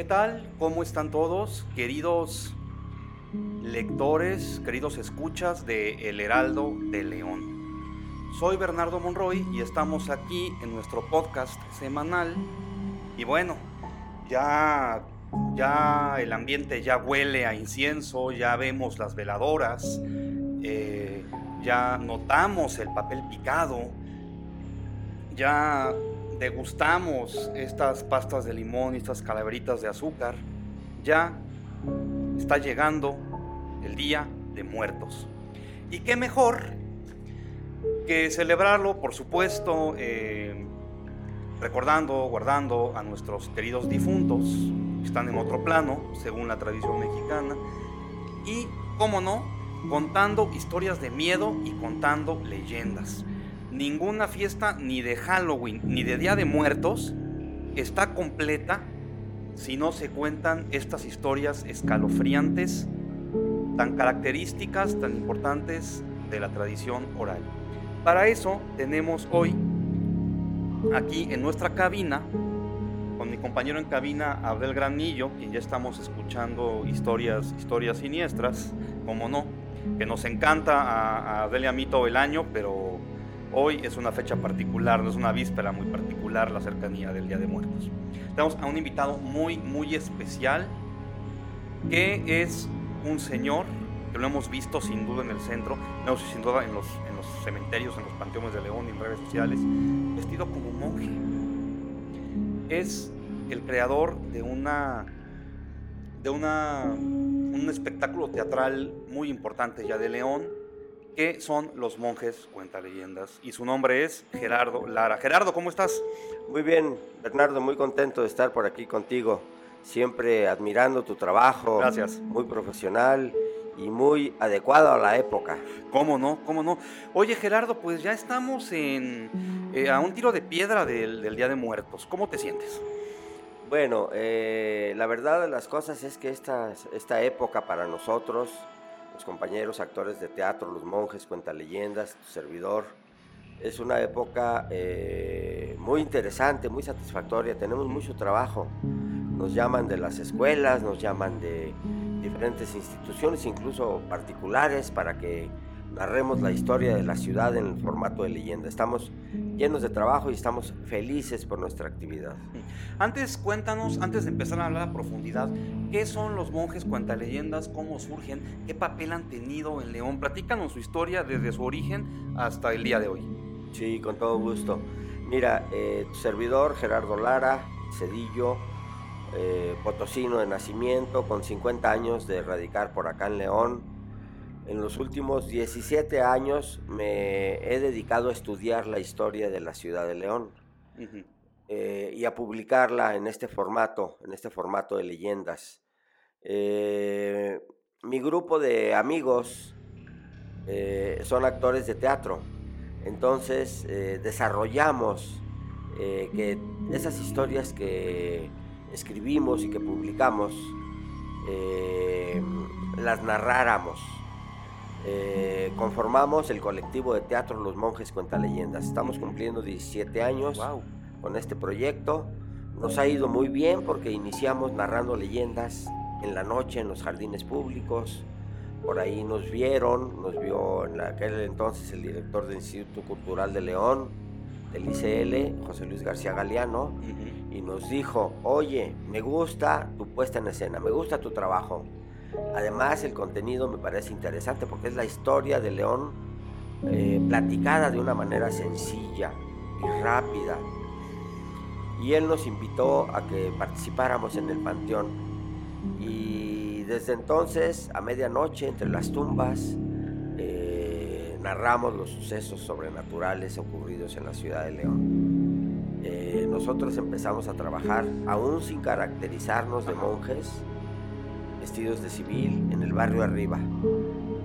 ¿Qué tal? ¿Cómo están todos, queridos lectores, queridos escuchas de El Heraldo de León? Soy Bernardo Monroy y estamos aquí en nuestro podcast semanal. Y bueno, ya, ya el ambiente ya huele a incienso, ya vemos las veladoras, eh, ya notamos el papel picado, ya degustamos estas pastas de limón y estas calaveritas de azúcar, ya está llegando el Día de Muertos. Y qué mejor que celebrarlo, por supuesto, eh, recordando, guardando a nuestros queridos difuntos, que están en otro plano, según la tradición mexicana, y, cómo no, contando historias de miedo y contando leyendas ninguna fiesta ni de Halloween ni de Día de Muertos está completa si no se cuentan estas historias escalofriantes, tan características, tan importantes de la tradición oral. Para eso tenemos hoy aquí en nuestra cabina, con mi compañero en cabina Abel Granillo, quien ya estamos escuchando historias, historias siniestras, como no, que nos encanta a, a Abel y a mí todo el año, pero Hoy es una fecha particular, es una víspera muy particular la cercanía del Día de Muertos. Tenemos a un invitado muy, muy especial, que es un señor que lo hemos visto sin duda en el centro, no sin duda en los, en los cementerios, en los panteones de León y en redes sociales, vestido como monje. Es el creador de una de una, un espectáculo teatral muy importante ya de León, que son los monjes cuenta leyendas. Y su nombre es Gerardo Lara. Gerardo, ¿cómo estás? Muy bien, Bernardo, muy contento de estar por aquí contigo. Siempre admirando tu trabajo. Gracias. Muy profesional y muy adecuado a la época. ¿Cómo no? ¿Cómo no? Oye, Gerardo, pues ya estamos en, eh, a un tiro de piedra del, Día de Muertos. ¿Cómo te sientes? Bueno, eh, la verdad de las cosas es que esta, esta época para nosotros compañeros actores de teatro, los monjes, cuenta leyendas, tu servidor. Es una época eh, muy interesante, muy satisfactoria, tenemos mucho trabajo. Nos llaman de las escuelas, nos llaman de diferentes instituciones, incluso particulares, para que narremos la historia de la ciudad en el formato de leyenda. Estamos llenos de trabajo y estamos felices por nuestra actividad. Antes, cuéntanos, antes de empezar a hablar a profundidad, ¿qué son los monjes cuentaleyendas? ¿Cómo surgen? ¿Qué papel han tenido en León? Platícanos su historia desde su origen hasta el día de hoy. Sí, con todo gusto. Mira, eh, tu servidor Gerardo Lara, Cedillo, eh, potosino de nacimiento, con 50 años de radicar por acá en León, en los últimos 17 años me he dedicado a estudiar la historia de la ciudad de León eh, y a publicarla en este formato, en este formato de leyendas. Eh, mi grupo de amigos eh, son actores de teatro, entonces desarrollamos que esas historias que escribimos y que publicamos las narráramos eh, conformamos el colectivo de teatro Los Monjes Cuenta Leyendas. Estamos cumpliendo 17 años con este proyecto. Nos ha ido muy bien porque iniciamos narrando leyendas en la noche en los jardines públicos. Por ahí nos vieron, nos vio en aquel entonces el director del Instituto Cultural de León, del ICL, José Luis García Galeano, y nos dijo, oye, me gusta tu puesta en escena, me gusta tu trabajo Además, el contenido me parece interesante porque es la historia de León eh, platicada de una manera sencilla y rápida. Y él nos invitó a que participáramos en el panteón. Y desde entonces, a medianoche, entre las tumbas, eh, narramos los sucesos sobrenaturales ocurridos en la ciudad de León. Eh, nosotros empezamos a trabajar, aún sin caracterizarnos de monjes, vestidos de civil en el barrio arriba.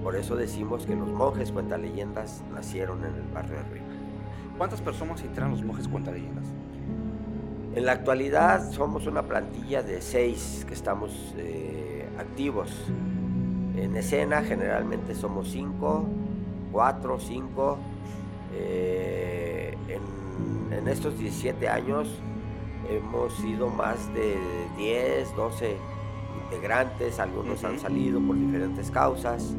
Por eso decimos que los monjes cuentaleyendas nacieron en el barrio arriba. ¿Cuántas personas integran los monjes cuentaleyendas? En la actualidad somos una plantilla de seis que estamos eh, activos. En escena generalmente somos cinco, cuatro, cinco. Eh, en, en, estos 17 años hemos sido más de 10, 12 integrantes, algunos han salido por diferentes causas,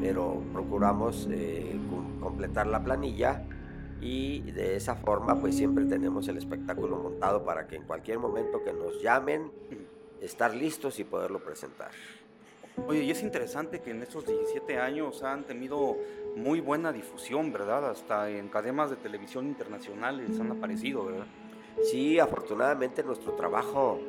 pero procuramos eh, completar la planilla y de esa forma pues siempre tenemos el espectáculo montado para que en cualquier momento que nos llamen estar listos y poderlo presentar. Oye, y es interesante que en estos 17 años han tenido muy buena difusión, ¿verdad? Hasta en cadenas de televisión internacionales han aparecido, ¿verdad? Sí, afortunadamente nuestro trabajo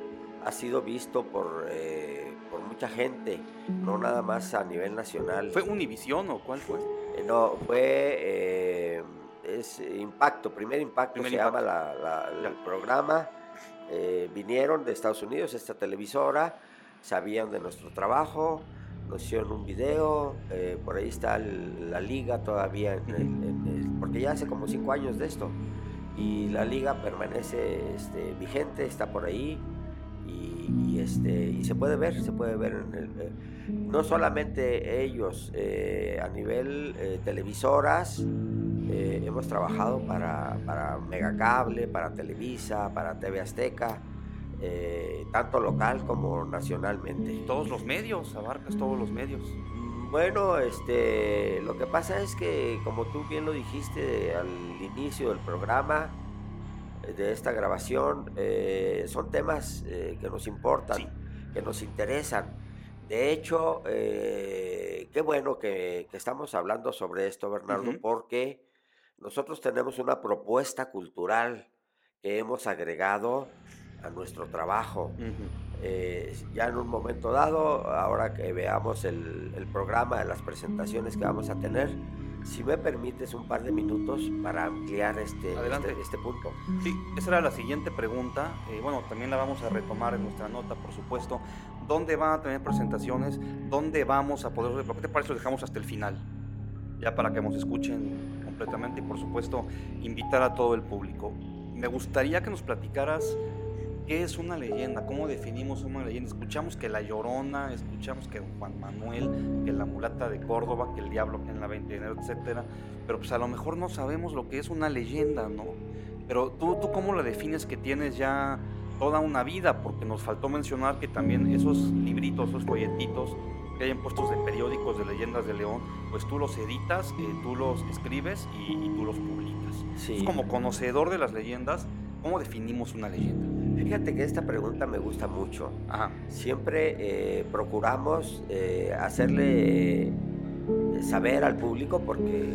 ha sido visto por, eh, por mucha gente, no nada más a nivel nacional. ¿Fue Univisión o cuál fue? Eh, no, fue eh, es Impacto, Primer Impacto se llama el programa. vinieron de Estados Unidos, esta televisora, sabían de nuestro trabajo, nos hicieron un video, eh, por ahí está la liga todavía, porque ya hace como cinco años de esto, y la liga permanece este, vigente, está por ahí, y, este, y se puede ver, se puede ver en el, eh, no solamente ellos, eh, a nivel televisoras, hemos trabajado para, para Megacable, para Televisa, para TV Azteca, eh, tanto local como nacionalmente. Todos los medios, abarcas todos los medios. Mm, bueno, este, lo que pasa es que, como tú bien lo dijiste al inicio del programa, eh, de esta grabación, eh, son temas que nos importan, que nos interesan. De hecho, qué bueno que, estamos hablando sobre esto, Bernardo, porque nosotros tenemos una propuesta cultural que hemos agregado a nuestro trabajo. Eh, ya en un momento dado, ahora que veamos el, programa de las presentaciones que vamos a tener, si me permites un par de minutos para ampliar este, este, este, punto. Sí, esa era la siguiente pregunta. Eh, bueno, también la vamos a retomar en nuestra nota, por supuesto. ¿Dónde van a tener presentaciones? ¿Dónde vamos a poder... ¿Por qué te parece lo dejamos hasta el final? Ya para que nos escuchen completamente y, por supuesto, invitar a todo el público. Me gustaría que nos platicaras ¿Qué es una leyenda? ¿Cómo definimos una leyenda? Escuchamos que la Llorona, escuchamos que Juan Manuel, que la mulata de Córdoba, que el diablo en la 20 de enero, etcétera, pero pues a lo mejor no sabemos lo que es una leyenda, ¿no? Pero tú, tú cómo la defines que tienes ya toda una vida, porque nos faltó mencionar que también esos libritos, esos folletitos que hay en puestos de periódicos de leyendas de León, pues tú los editas, eh, tú los escribes y, tú los publicas. Sí. como conocedor de las leyendas, ¿cómo definimos una leyenda? Fíjate que esta pregunta me gusta mucho. Siempre eh, procuramos eh, hacerle eh, saber al público porque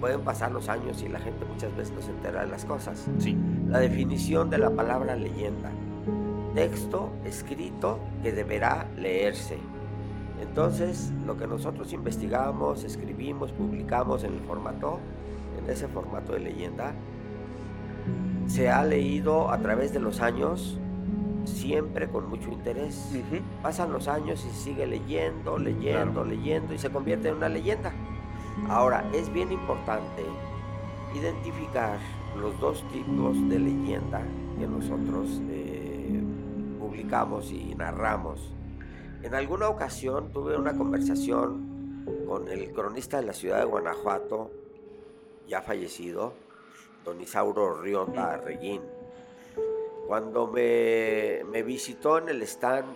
pueden pasar los años y la gente muchas veces no se entera de las cosas. Sí. La definición de la palabra leyenda. Texto escrito que deberá leerse. Entonces, lo que nosotros investigamos, escribimos, publicamos en el formato, en ese formato de leyenda, se ha leído a través de los años siempre con mucho interés. Pasan los años y se sigue leyendo, leyendo, leyendo y se convierte en una leyenda. Ahora, es bien importante identificar los dos tipos de leyenda que nosotros eh, publicamos y narramos. En alguna ocasión tuve una conversación con el cronista de la ciudad de Guanajuato, ya fallecido, don Isauro Rionda Reguín. Cuando me, visitó en el stand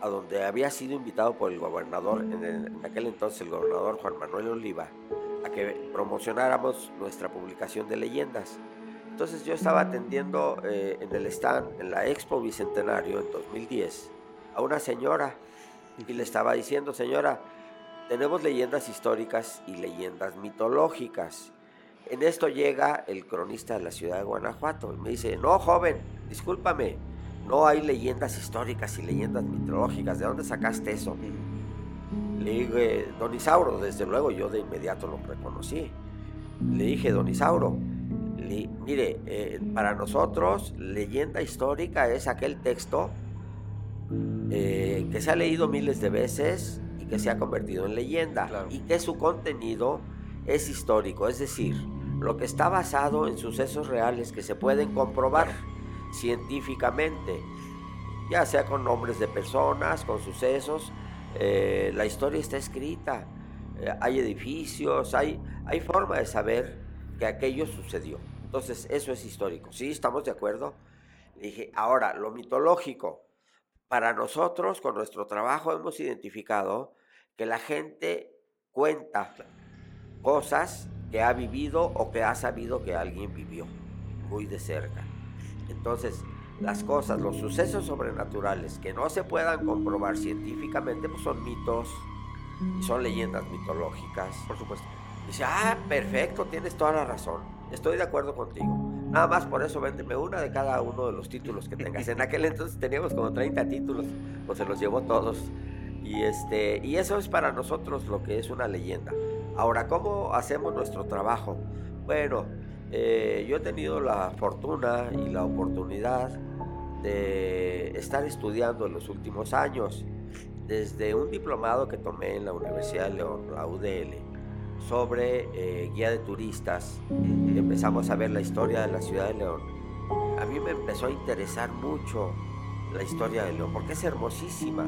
a donde había sido invitado por el gobernador, en, aquel entonces el gobernador Juan Manuel Oliva, a que promocionáramos nuestra publicación de leyendas. Entonces yo estaba atendiendo eh, en el stand, en la Expo Bicentenario en 2010, a una señora y le estaba diciendo, señora, tenemos leyendas históricas y leyendas mitológicas en esto llega el cronista de la ciudad de Guanajuato y me dice, no, joven, discúlpame, no hay leyendas históricas y leyendas mitológicas, ¿de dónde sacaste eso? Le dije, don Isauro, desde luego yo de inmediato lo reconocí. Le dije, don Isauro, mire, eh, para nosotros leyenda histórica es aquel texto eh, que se ha leído miles de veces y que se ha convertido en leyenda y que su contenido es histórico, es decir, lo que está basado en sucesos reales que se pueden comprobar científicamente, ya sea con nombres de personas, con sucesos. Eh, la historia está escrita, eh, hay edificios, hay, hay forma de saber que aquello sucedió. Entonces, eso es histórico. Sí, estamos de acuerdo. dije, ahora, lo mitológico. Para nosotros, con nuestro trabajo, hemos identificado que la gente cuenta cosas que ha vivido o que ha sabido que alguien vivió muy de cerca. Entonces, las cosas, los sucesos sobrenaturales que no se puedan comprobar científicamente, pues son mitos y son leyendas mitológicas. Por supuesto. Dice, ah, perfecto, tienes toda la razón. Estoy de acuerdo contigo. Nada más por eso véndeme una de cada uno de los títulos que tengas. En aquel entonces teníamos como 30 títulos, pues se los llevó todos. Y, este, y eso es para nosotros lo que es una leyenda. Ahora, ¿cómo hacemos nuestro trabajo? Bueno, eh, yo he tenido la fortuna y la oportunidad de estar estudiando en los últimos años, desde un diplomado que tomé en la Universidad de León, la UDL, sobre eh, guía de turistas, empezamos a ver la historia de la ciudad de León. A mí me empezó a interesar mucho la historia de León, porque es hermosísima.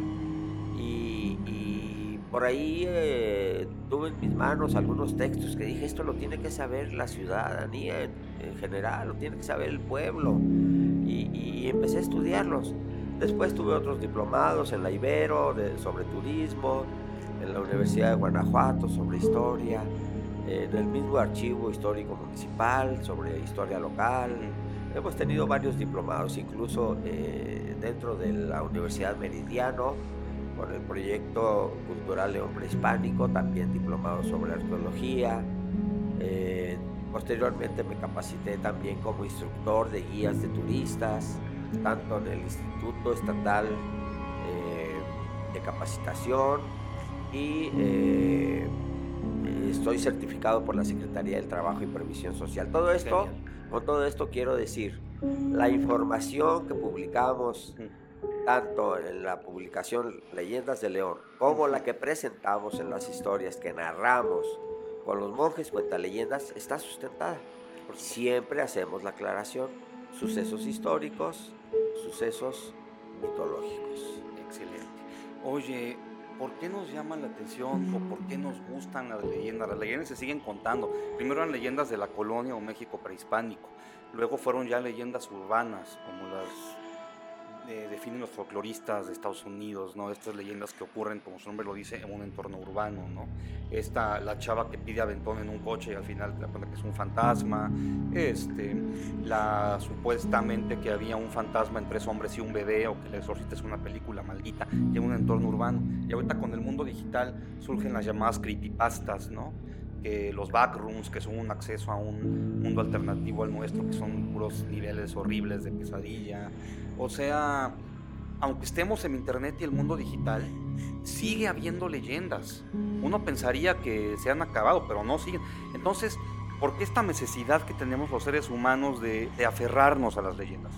Por ahí eh, tuve en mis manos algunos textos que dije, esto lo tiene que saber la ciudadanía en, general, lo tiene que saber el pueblo. Y, empecé a estudiarlos. Después tuve otros diplomados en la Ibero sobre turismo, en la Universidad de Guanajuato sobre historia, en el mismo archivo histórico municipal sobre historia local. Hemos tenido varios diplomados, incluso eh, dentro de la Universidad Meridiano, con el proyecto cultural León Prehispánico, también diplomado sobre arqueología. Eh, posteriormente me capacité también como instructor de guías de turistas, tanto en el Instituto Estatal eh, de Capacitación y eh, estoy certificado por la Secretaría del Trabajo y Previsión Social. Todo esto, con todo esto quiero decir, la información que publicamos tanto en la publicación Leyendas de León como la que presentamos en las historias que narramos con los monjes cuenta leyendas está sustentada. Siempre hacemos la aclaración, sucesos históricos, sucesos mitológicos. Excelente. Oye, ¿por qué nos llama la atención o por qué nos gustan las leyendas? Las leyendas se siguen contando. Primero eran leyendas de la colonia o México prehispánico, luego fueron ya leyendas urbanas, como las definen los folcloristas de Estados Unidos, ¿no? Estas leyendas que ocurren, como su nombre lo dice, en un entorno urbano, ¿no? Esta, la chava que pide aventón en un coche y al final te cuenta que es un fantasma, este, la supuestamente que había un fantasma entre tres hombres y un bebé, o que el exorcista es una película maldita, y en un entorno urbano. Y ahorita con el mundo digital surgen las llamadas creepypastas, ¿no? Que los backrooms, que son un acceso a un mundo alternativo al nuestro, que son puros niveles horribles de pesadilla. O sea, aunque estemos en Internet y el mundo digital, sigue habiendo leyendas. Uno pensaría que se han acabado, pero no siguen. Entonces, ¿por qué esta necesidad que tenemos los seres humanos de, aferrarnos a las leyendas?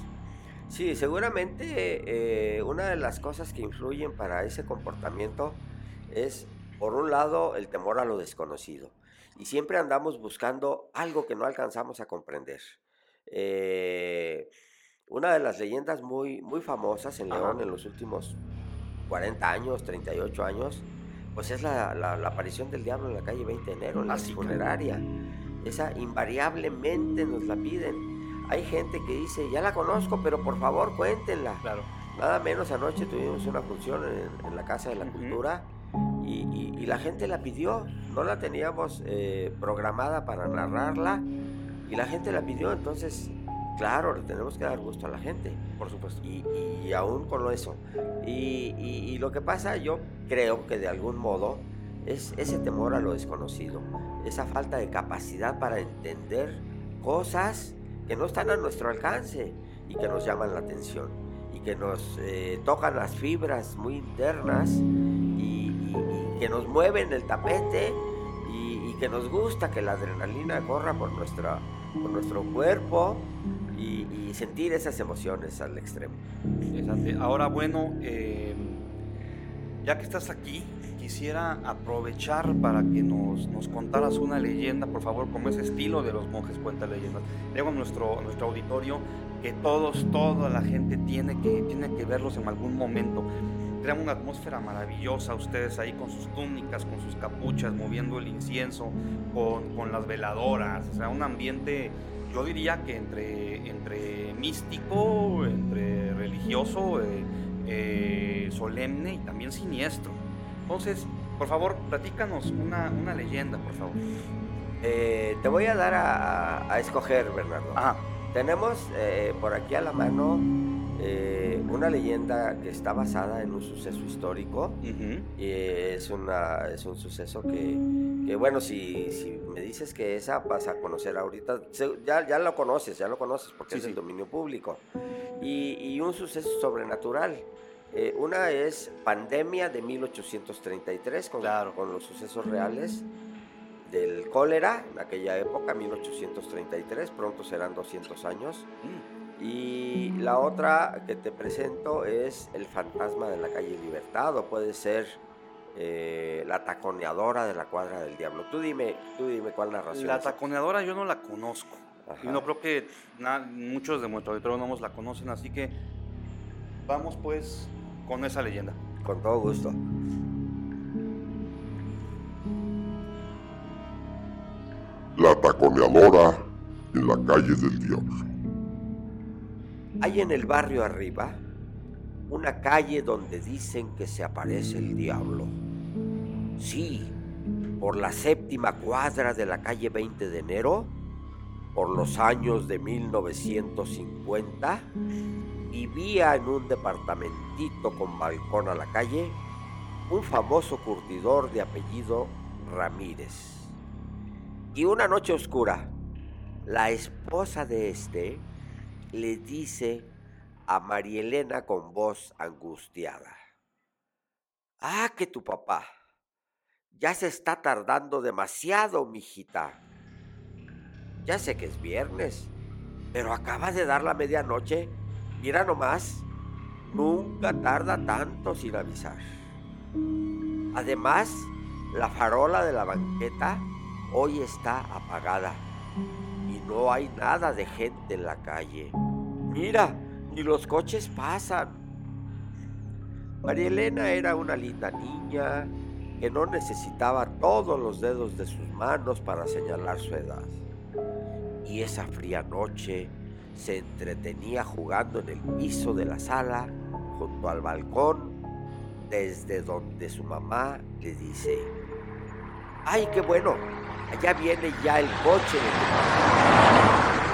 Sí, seguramente eh, una de las cosas que influyen para ese comportamiento es, por un lado, el temor a lo desconocido y siempre andamos buscando algo que no alcanzamos a comprender. Eh, una de las leyendas muy, muy famosas en León en los últimos 40 años, 38 años, pues es la, aparición del diablo en la calle 20 de enero, en la funeraria. Esa invariablemente nos la piden. Hay gente que dice, ya la conozco, pero por favor cuéntenla. Claro. Nada menos anoche tuvimos una función en, la Casa de la Cultura y, la gente la pidió, no la teníamos eh, programada para narrarla y la gente la pidió, entonces, claro, le tenemos que dar gusto a la gente. Por supuesto. Y, aún con eso. Y, lo que pasa, yo creo que de algún modo es ese temor a lo desconocido, esa falta de capacidad para entender cosas que no están a nuestro alcance y que nos llaman la atención y que nos eh, tocan las fibras muy internas que nos mueven el tapete y, que nos gusta que la adrenalina corra por, nuestra, por nuestro cuerpo y, sentir esas emociones al extremo. Ahora, bueno, eh, ya que estás aquí, quisiera aprovechar para que nos, nos, contaras una leyenda, por favor, como ese estilo de los monjes cuenta leyendas. Digo a nuestro, nuestro auditorio que todos, toda la gente tiene que, tiene que verlos en algún momento crean una atmósfera maravillosa ustedes ahí con sus túnicas, con sus capuchas, moviendo el incienso, con, con las veladoras, o sea, un ambiente yo diría que entre, entre místico, entre religioso, eh, eh, solemne y también siniestro. Entonces, por favor, platícanos una, una leyenda, por favor. Eh, te voy a dar a, escoger, Bernardo. Tenemos por aquí a la mano una leyenda que está basada en un suceso histórico. y es, una, es un suceso que, bueno, si, si, me dices que esa vas a conocer ahorita, ya, ya lo conoces, ya lo conoces porque es el dominio público. Y, y, un suceso sobrenatural. Eh, una es Pandemia de 1833, con, con los sucesos reales del cólera en aquella época, 1833, pronto serán 200 años. Mm. Y la otra que te presento es El fantasma de la calle Libertad, o puede ser eh, La taconeadora de la cuadra del diablo. Tú dime, tú dime cuál narración. La taconeadora yo no la conozco. Y no creo que muchos de nuestros no la conocen, así que vamos pues con esa leyenda. Con todo gusto. La taconeadora en la calle del diablo. Hay en el barrio arriba una calle donde dicen que se aparece el diablo. Sí, por la séptima cuadra de la calle 20 de enero, por los años de 1950, vivía en un departamentito con balcón a la calle un famoso curtidor de apellido Ramírez. Y una noche oscura, la esposa de este le dice a María Elena con voz angustiada, Ah, que tu papá ya se está tardando demasiado, mijita. Ya sé que es viernes, pero acaba de dar la medianoche Mira nomás, nunca tarda tanto sin avisar. Además, la farola de la banqueta hoy está apagada no hay nada de gente en la calle. Mira, ni los coches pasan. María Elena era una linda niña que no necesitaba todos los dedos de sus manos para señalar su edad. Y esa fría noche, se entretenía jugando en el piso de la sala, junto al balcón, desde donde su mamá le dice, ¡ay, qué bueno! Allá viene ya el coche de tu papá.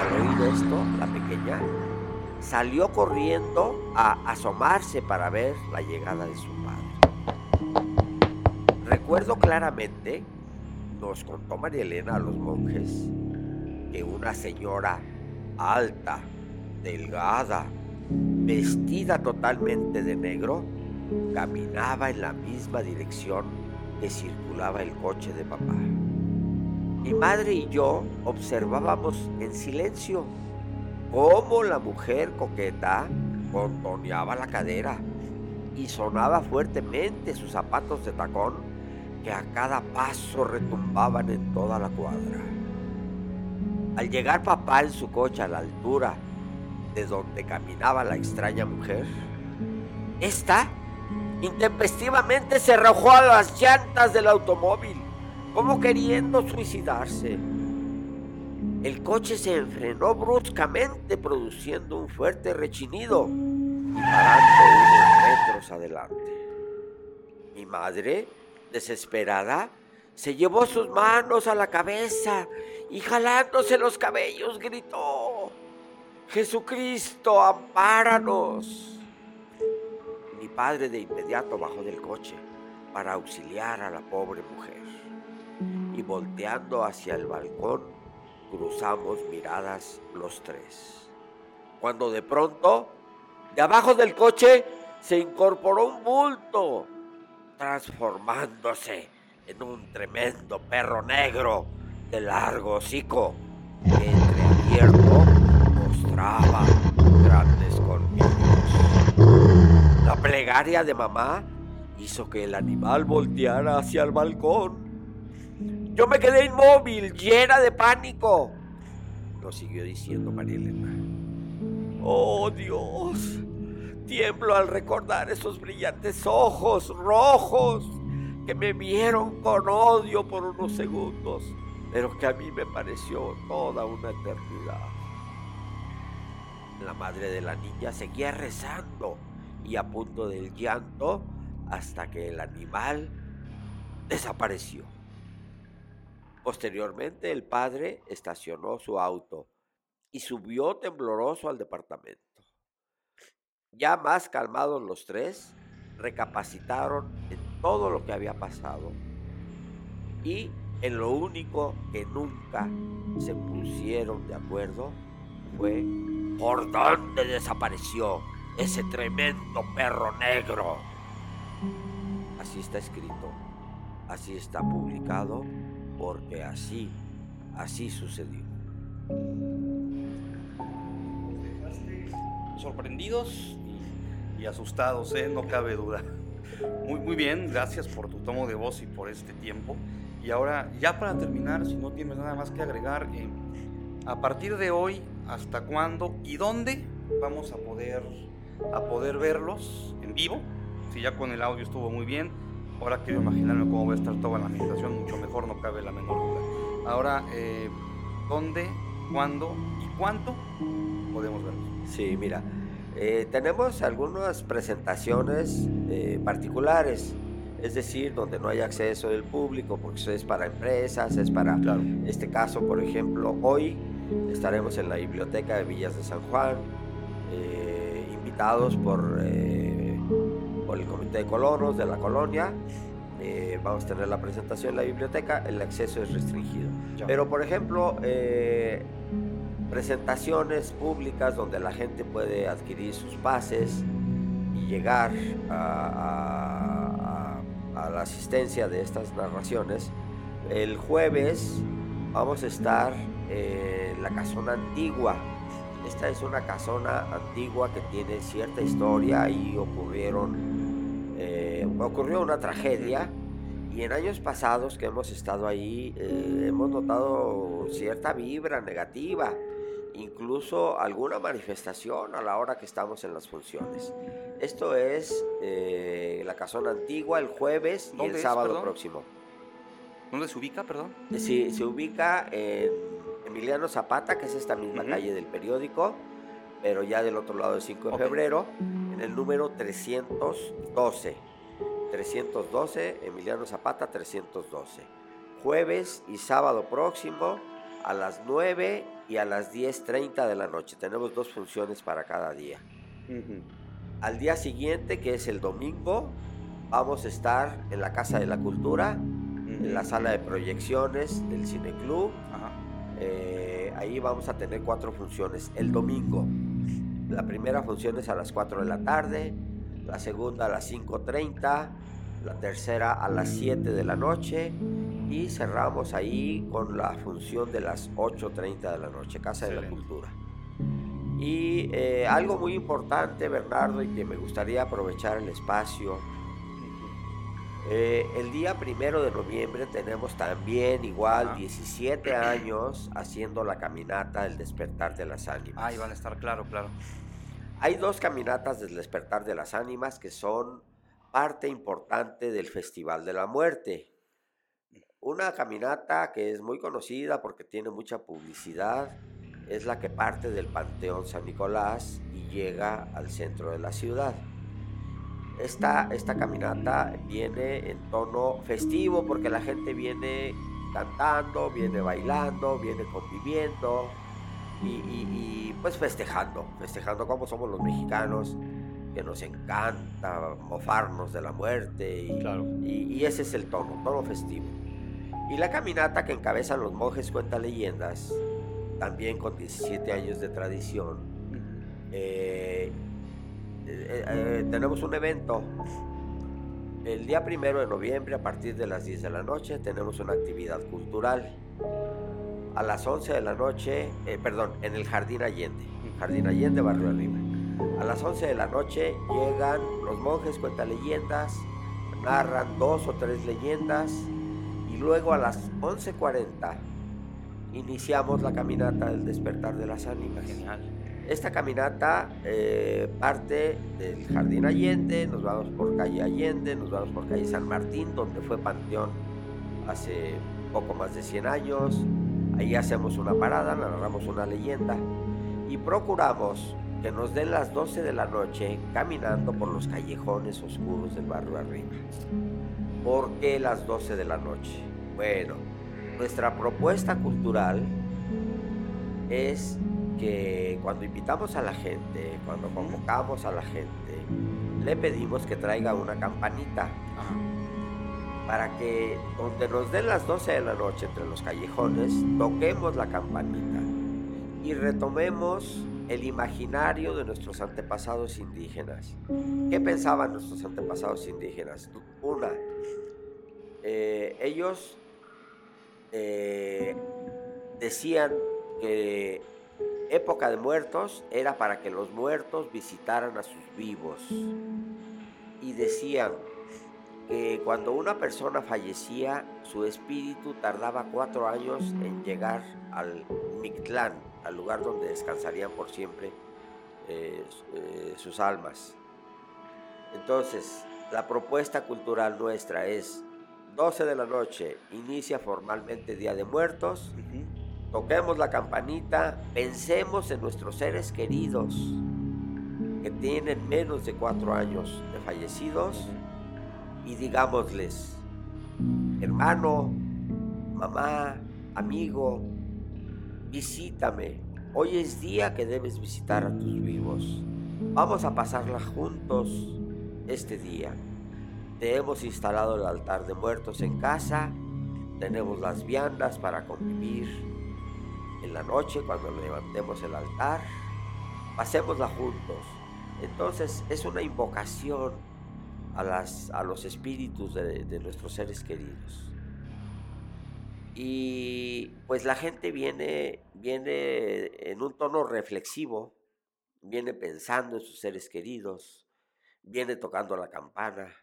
Al oír esto, la pequeña salió corriendo a asomarse para ver la llegada de su padre. Recuerdo claramente, nos contó María Elena a los monjes, que una señora alta, delgada, vestida totalmente de negro, caminaba en la misma dirección que circulaba el coche de papá. Mi madre y yo observábamos en silencio cómo la mujer coqueta contoneaba la cadera y sonaba fuertemente sus zapatos de tacón que a cada paso retumbaban en toda la cuadra. Al llegar papá en su coche a la altura de donde caminaba la extraña mujer, esta intempestivamente se arrojó a las llantas del automóvil, como queriendo suicidarse. El coche se enfrenó bruscamente produciendo un fuerte rechinido y parando unos metros adelante. Mi madre, desesperada, se llevó sus manos a la cabeza y jalándose los cabellos gritó, Jesucristo, ampáranos. Mi padre de inmediato bajó del coche para auxiliar a la pobre mujer y volteando hacia el balcón cruzamos miradas los tres. Cuando de pronto, de abajo del coche, se incorporó un bulto, transformándose en un tremendo perro negro de largo hocico que entreabierto mostraba grandes colmillos. La plegaria de mamá hizo que el animal volteara hacia el balcón. Yo me quedé inmóvil, llena de pánico. Lo siguió diciendo María Elena. Oh Dios, tiemblo al recordar esos brillantes ojos rojos que me vieron con odio por unos segundos pero que a mí me pareció toda una eternidad. La madre de la niña seguía rezando y a punto del llanto hasta que el animal desapareció. Posteriormente el padre estacionó su auto y subió tembloroso al departamento. Ya más calmados los tres, recapacitaron en todo lo que había pasado y en lo único que nunca se pusieron de acuerdo fue por dónde desapareció ese tremendo perro negro. Así está escrito, así está publicado, porque así, así sucedió. Sorprendidos y, asustados, ¿eh? no cabe duda. Muy, muy bien, gracias por tu tomo de voz y por este tiempo. Y ahora, ya para terminar, si no tienes nada más que agregar, eh, a partir de hoy, ¿hasta cuándo y dónde vamos a poder, a poder verlos en vivo? Si ya con el audio estuvo muy bien, ahora quiero imaginarme cómo va a estar toda la meditación, mucho mejor, no cabe la menor duda. Ahora, eh, ¿dónde, cuándo y cuánto podemos verlos? Sí, mira, eh, tenemos algunas presentaciones particulares es decir, donde no hay acceso del público, porque eso es para empresas, es para este caso, por ejemplo, hoy estaremos en la biblioteca de Villas de San Juan, eh, invitados por, eh, por el Comité de Colonos de la colonia. Eh, vamos a tener la presentación en la biblioteca, el acceso es restringido. Pero, por ejemplo, presentaciones públicas donde la gente puede adquirir sus pases y llegar a a la asistencia de estas narraciones. El jueves vamos a estar en la casona antigua. Esta es una casona antigua que tiene cierta historia y ocurrieron, eh, ocurrió una tragedia y en años pasados que hemos estado ahí eh, hemos notado cierta vibra negativa incluso alguna manifestación a la hora que estamos en las funciones. Esto es eh, la casona antigua el jueves y el sábado próximo. ¿Dónde se ubica, perdón? Sí, se ubica en Emiliano Zapata, que es esta misma calle del periódico, pero ya del otro lado del 5 de febrero, en el número 312. 312, Emiliano Zapata 312. Jueves y sábado próximo a las 9 y a las 10.30 de la noche. Tenemos dos funciones para cada día. Al día siguiente, que es el domingo, vamos a estar en la Casa de la Cultura, en la sala de proyecciones del Cine Club. Eh, ahí vamos a tener cuatro funciones. El domingo, la primera función es a las 4 de la tarde, la segunda a las 5.30, la tercera a las 7 de la noche y cerramos ahí con la función de las 8.30 de la noche, Casa de la Cultura. Y eh, algo muy importante, Bernardo, y que me gustaría aprovechar el espacio. Eh, el día primero de noviembre tenemos también igual 17 años haciendo la caminata del despertar de las ánimas. Ahí van a estar, claro, claro. Hay dos caminatas del despertar de las ánimas que son parte importante del Festival de la Muerte. Una caminata que es muy conocida porque tiene mucha publicidad es la que parte del Panteón San Nicolás y llega al centro de la ciudad. Esta, esta caminata viene en tono festivo porque la gente viene cantando, viene bailando, viene conviviendo y, pues festejando, festejando como somos los mexicanos, que nos encanta mofarnos de la muerte y, y ese es el tono, tono festivo. Y la caminata que encabezan los monjes cuenta leyendas, también con 17 años de tradición. Eh, eh, eh, tenemos un evento el día primero de noviembre a partir de las 10 de la noche tenemos una actividad cultural. A las 11 de la noche, perdón, en el Jardín Allende, Jardín Allende, Barrio Arriba. A las 11 de la noche llegan los monjes, cuentan leyendas, narran dos o tres leyendas luego a las 11.40 iniciamos la caminata del despertar de las ánimas. Genial. Esta caminata eh, parte del Jardín Allende, nos vamos por calle Allende, nos vamos por calle San Martín, donde fue Panteón hace poco más de 100 años. Ahí hacemos una parada, narramos una leyenda y procuramos que nos den las 12 de la noche caminando por los callejones oscuros del barrio arriba. ¿Por qué las 12 de la noche? Bueno, nuestra propuesta cultural es que cuando invitamos a la gente, cuando convocamos a la gente, le pedimos que traiga una campanita para que donde nos den las 12 de la noche entre los callejones, toquemos la campanita y retomemos el imaginario de nuestros antepasados indígenas. ¿Qué pensaban nuestros antepasados indígenas? Una, eh, ellos eh, decían que época de muertos era para que los muertos visitaran a sus vivos. Y decían que cuando una persona fallecía, su espíritu tardaba cuatro años en llegar al Mictlán, al lugar donde descansarían por siempre eh, eh, sus almas. Entonces, la propuesta cultural nuestra es 12 de la noche, inicia formalmente Día de Muertos, toquemos la campanita, pensemos en nuestros seres queridos que tienen menos de cuatro años de fallecidos y digámosles, hermano, mamá, amigo, visítame. Hoy es día que debes visitar a tus vivos. Vamos a pasarla juntos este día. Te hemos instalado el altar de muertos en casa. Tenemos las viandas para convivir. En la noche, cuando levantemos el altar, pasémosla juntos. Entonces es una invocación a, las, a los espíritus de, de nuestros seres queridos. Y pues la gente viene, viene en un tono reflexivo, viene pensando en sus seres queridos, viene tocando la campana,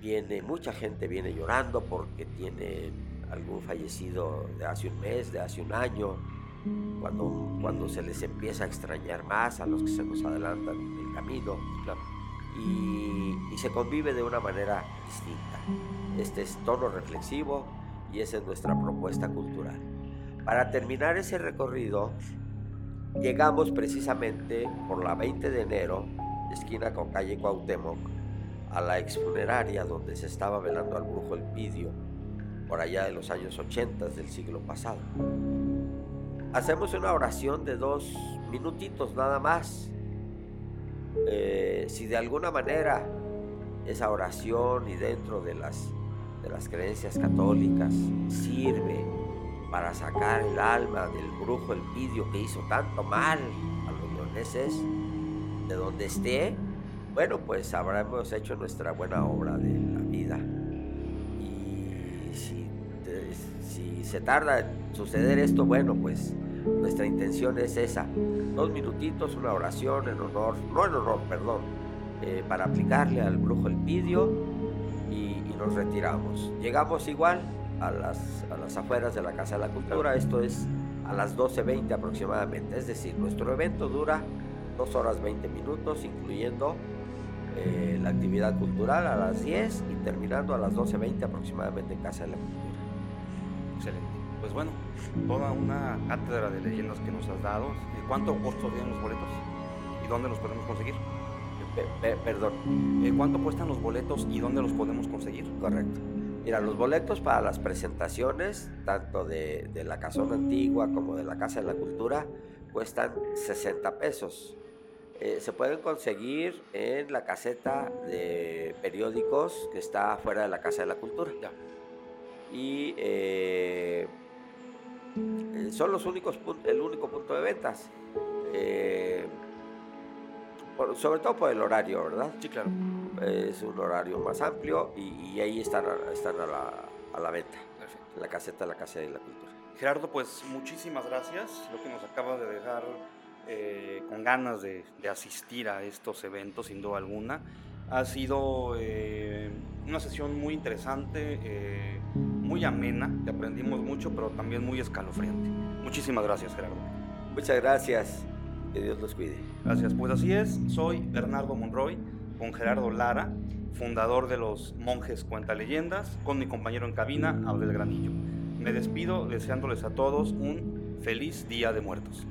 viene, mucha gente viene llorando porque tiene algún fallecido de hace un mes, de hace un año, cuando, cuando se les empieza a extrañar más a los que se nos adelantan el camino, y, y se convive de una manera distinta. Este es tono reflexivo, y esa es nuestra propuesta cultural. Para terminar ese recorrido, llegamos precisamente por la 20 de enero, esquina con calle Cuauhtémoc, a la exfuneraria donde se estaba velando al brujo Elpidio, por allá de los años 80 del siglo pasado. Hacemos una oración de dos minutitos nada más. Eh, si de alguna manera esa oración y dentro de las de las creencias católicas sirve para sacar el alma del brujo el pidio que hizo tanto mal a los leoneses, de donde esté, bueno, pues habremos hecho nuestra buena obra de la vida. Se tarda en suceder esto, bueno, pues nuestra intención es esa. Dos minutitos, una oración en honor, no en honor, perdón, eh, para aplicarle al brujo el pidio nos retiramos. Llegamos igual a las, a las afueras de la Casa de la Cultura, esto es a las 12.20 aproximadamente, es decir, nuestro evento dura 2 horas 20 minutos, incluyendo eh, la actividad cultural a las 10 y terminando a las 12.20 aproximadamente en Casa de la Cultura. Excelente. Pues bueno, toda una cátedra de leyendas que nos has dado. ¿Cuánto costo tienen los boletos? ¿Y dónde los podemos conseguir? perdón. Eh, ¿Cuánto cuestan los boletos y dónde los podemos conseguir? Correcto. Mira, los boletos para las presentaciones, tanto de, la Casona Antigua como de la Casa de la Cultura, cuestan 60 pesos. Eh, se pueden conseguir en la caseta de periódicos que está fuera de la Casa de la Cultura. Ya. Y eh, son los únicos el único punto de ventas sobre todo por el horario, ¿verdad? Sí, claro. Es un horario más amplio y, ahí están, están a, la, a la venta, Perfecto. la caseta de la Casa de la Cultura. Gerardo, pues muchísimas gracias. Lo que nos acaba de dejar eh, con ganas de, asistir a estos eventos, sin duda alguna. Ha sido eh, una sesión muy interesante, eh, muy amena, aprendimos mucho, pero también muy escalofriante. Muchísimas gracias, Gerardo. Muchas gracias. Que Dios los cuide. Gracias. Pues así es. Soy Bernardo Monroy con Gerardo Lara, fundador de los Monjes Cuenta Leyendas, con mi compañero en cabina, Abdel Granillo. me despido deseándoles a todos un feliz Día de Muertos.